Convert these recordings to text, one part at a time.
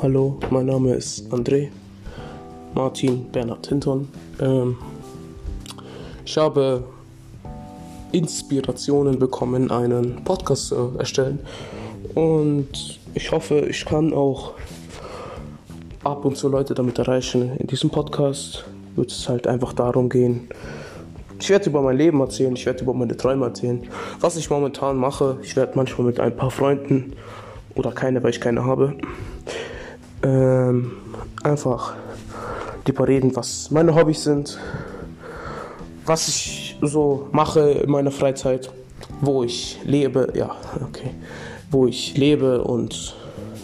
Hallo, mein Name ist André Martin Bernhard Hinton. Ähm, ich habe Inspirationen bekommen, einen Podcast zu erstellen. Und ich hoffe, ich kann auch ab und zu Leute damit erreichen. In diesem Podcast wird es halt einfach darum gehen. Ich werde über mein Leben erzählen, ich werde über meine Träume erzählen, was ich momentan mache. Ich werde manchmal mit ein paar Freunden oder keine, weil ich keine habe, ähm, einfach darüber reden, was meine Hobbys sind, was ich so mache in meiner Freizeit, wo ich lebe, ja, okay, wo ich lebe und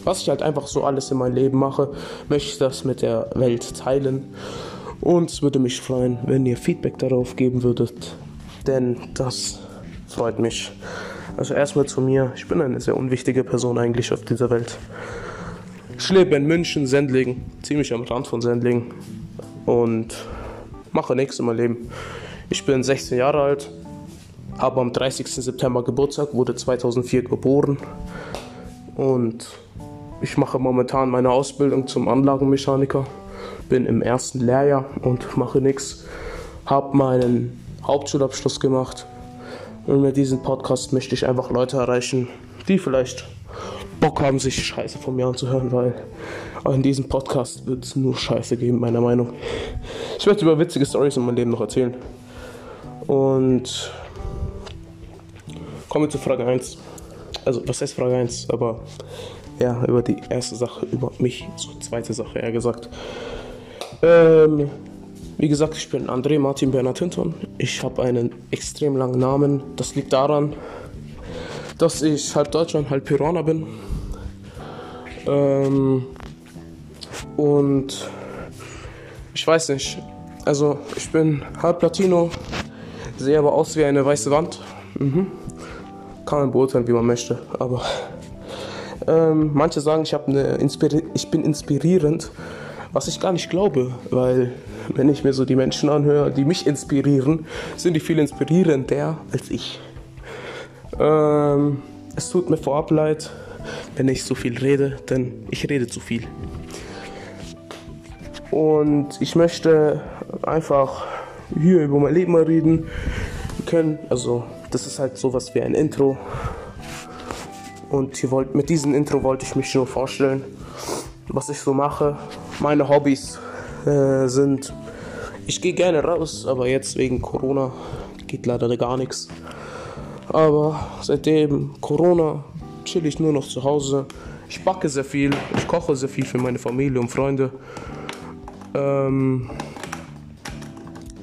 was ich halt einfach so alles in meinem Leben mache, möchte ich das mit der Welt teilen. Und es würde mich freuen, wenn ihr Feedback darauf geben würdet, denn das freut mich. Also erstmal zu mir, ich bin eine sehr unwichtige Person eigentlich auf dieser Welt. Ich lebe in München, Sendling, ziemlich am Rand von Sendling und mache nichts in meinem Leben. Ich bin 16 Jahre alt, habe am 30. September Geburtstag, wurde 2004 geboren und ich mache momentan meine Ausbildung zum Anlagenmechaniker, bin im ersten Lehrjahr und mache nichts, habe meinen Hauptschulabschluss gemacht und mit diesem Podcast möchte ich einfach Leute erreichen, die vielleicht Bock haben, sich Scheiße von mir anzuhören, weil in diesem Podcast wird es nur Scheiße geben, meiner Meinung. Ich werde über witzige Stories in meinem Leben noch erzählen. Und kommen wir zu Frage 1. Also, was heißt Frage 1? Aber ja, über die erste Sache, über mich, zur zweite Sache eher gesagt. Ähm, wie gesagt, ich bin André Martin Bernhard Hinton. Ich habe einen extrem langen Namen. Das liegt daran, dass ich halb Deutscher und halb Peruaner bin. Ähm, und ich weiß nicht. Also, ich bin halb Latino, sehe aber aus wie eine weiße Wand. Mhm. Kann man beurteilen, wie man möchte. Aber ähm, manche sagen, ich, eine ich bin inspirierend, was ich gar nicht glaube, weil wenn ich mir so die Menschen anhöre, die mich inspirieren, sind die viel inspirierender als ich. Ähm, es tut mir vorab leid, wenn ich so viel rede, denn ich rede zu viel. Und ich möchte einfach hier über mein Leben mal reden können. Also, das ist halt sowas wie ein Intro. Und hier wollt, mit diesem Intro wollte ich mich nur vorstellen, was ich so mache. Meine Hobbys äh, sind, ich gehe gerne raus, aber jetzt wegen Corona geht leider gar nichts. Aber seitdem Corona chill ich nur noch zu Hause. Ich backe sehr viel, ich koche sehr viel für meine Familie und Freunde. Ähm,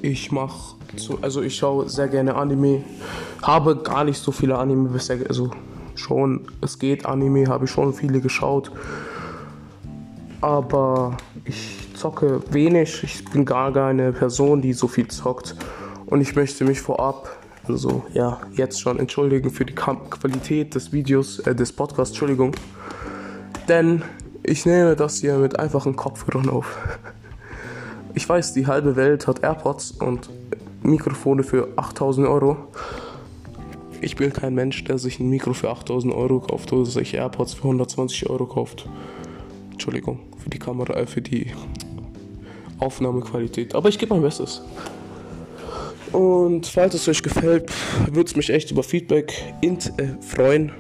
ich mache, also ich schaue sehr gerne Anime. Habe gar nicht so viele Anime bisher, also schon, es geht Anime, habe ich schon viele geschaut. Aber ich zocke wenig. Ich bin gar keine Person, die so viel zockt. Und ich möchte mich vorab also ja, jetzt schon entschuldigen für die Qualität des Videos, äh, des Podcasts, Entschuldigung. Denn ich nehme das hier mit einfachen Kopfhörern auf. Ich weiß, die halbe Welt hat AirPods und Mikrofone für 8000 Euro. Ich bin kein Mensch, der sich ein Mikro für 8000 Euro kauft oder sich AirPods für 120 Euro kauft. Entschuldigung für die Kamera, äh, für die Aufnahmequalität. Aber ich gebe mein Bestes. Und falls es euch gefällt, würde es mich echt über Feedback int, äh, freuen.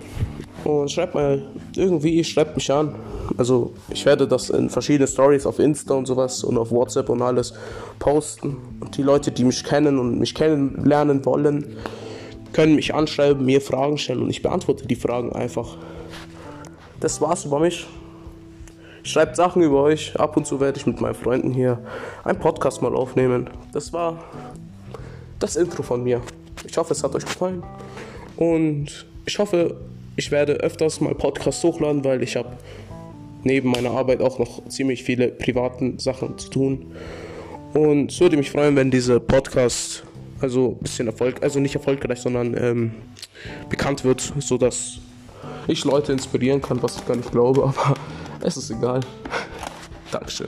Und schreibt mal irgendwie, schreibt mich an. Also ich werde das in verschiedene Stories auf Insta und sowas und auf WhatsApp und alles posten. Und die Leute, die mich kennen und mich kennenlernen wollen, können mich anschreiben, mir Fragen stellen und ich beantworte die Fragen einfach. Das war's über mich. Schreibt Sachen über euch. Ab und zu werde ich mit meinen Freunden hier einen Podcast mal aufnehmen. Das war das Intro von mir. Ich hoffe, es hat euch gefallen. Und ich hoffe, ich werde öfters mal Podcasts hochladen, weil ich habe neben meiner Arbeit auch noch ziemlich viele privaten Sachen zu tun. Und es würde mich freuen, wenn dieser Podcast also ein bisschen Erfolg, also nicht erfolgreich, sondern ähm, bekannt wird, sodass ich Leute inspirieren kann, was ich gar nicht glaube, aber es ist egal. Dankeschön.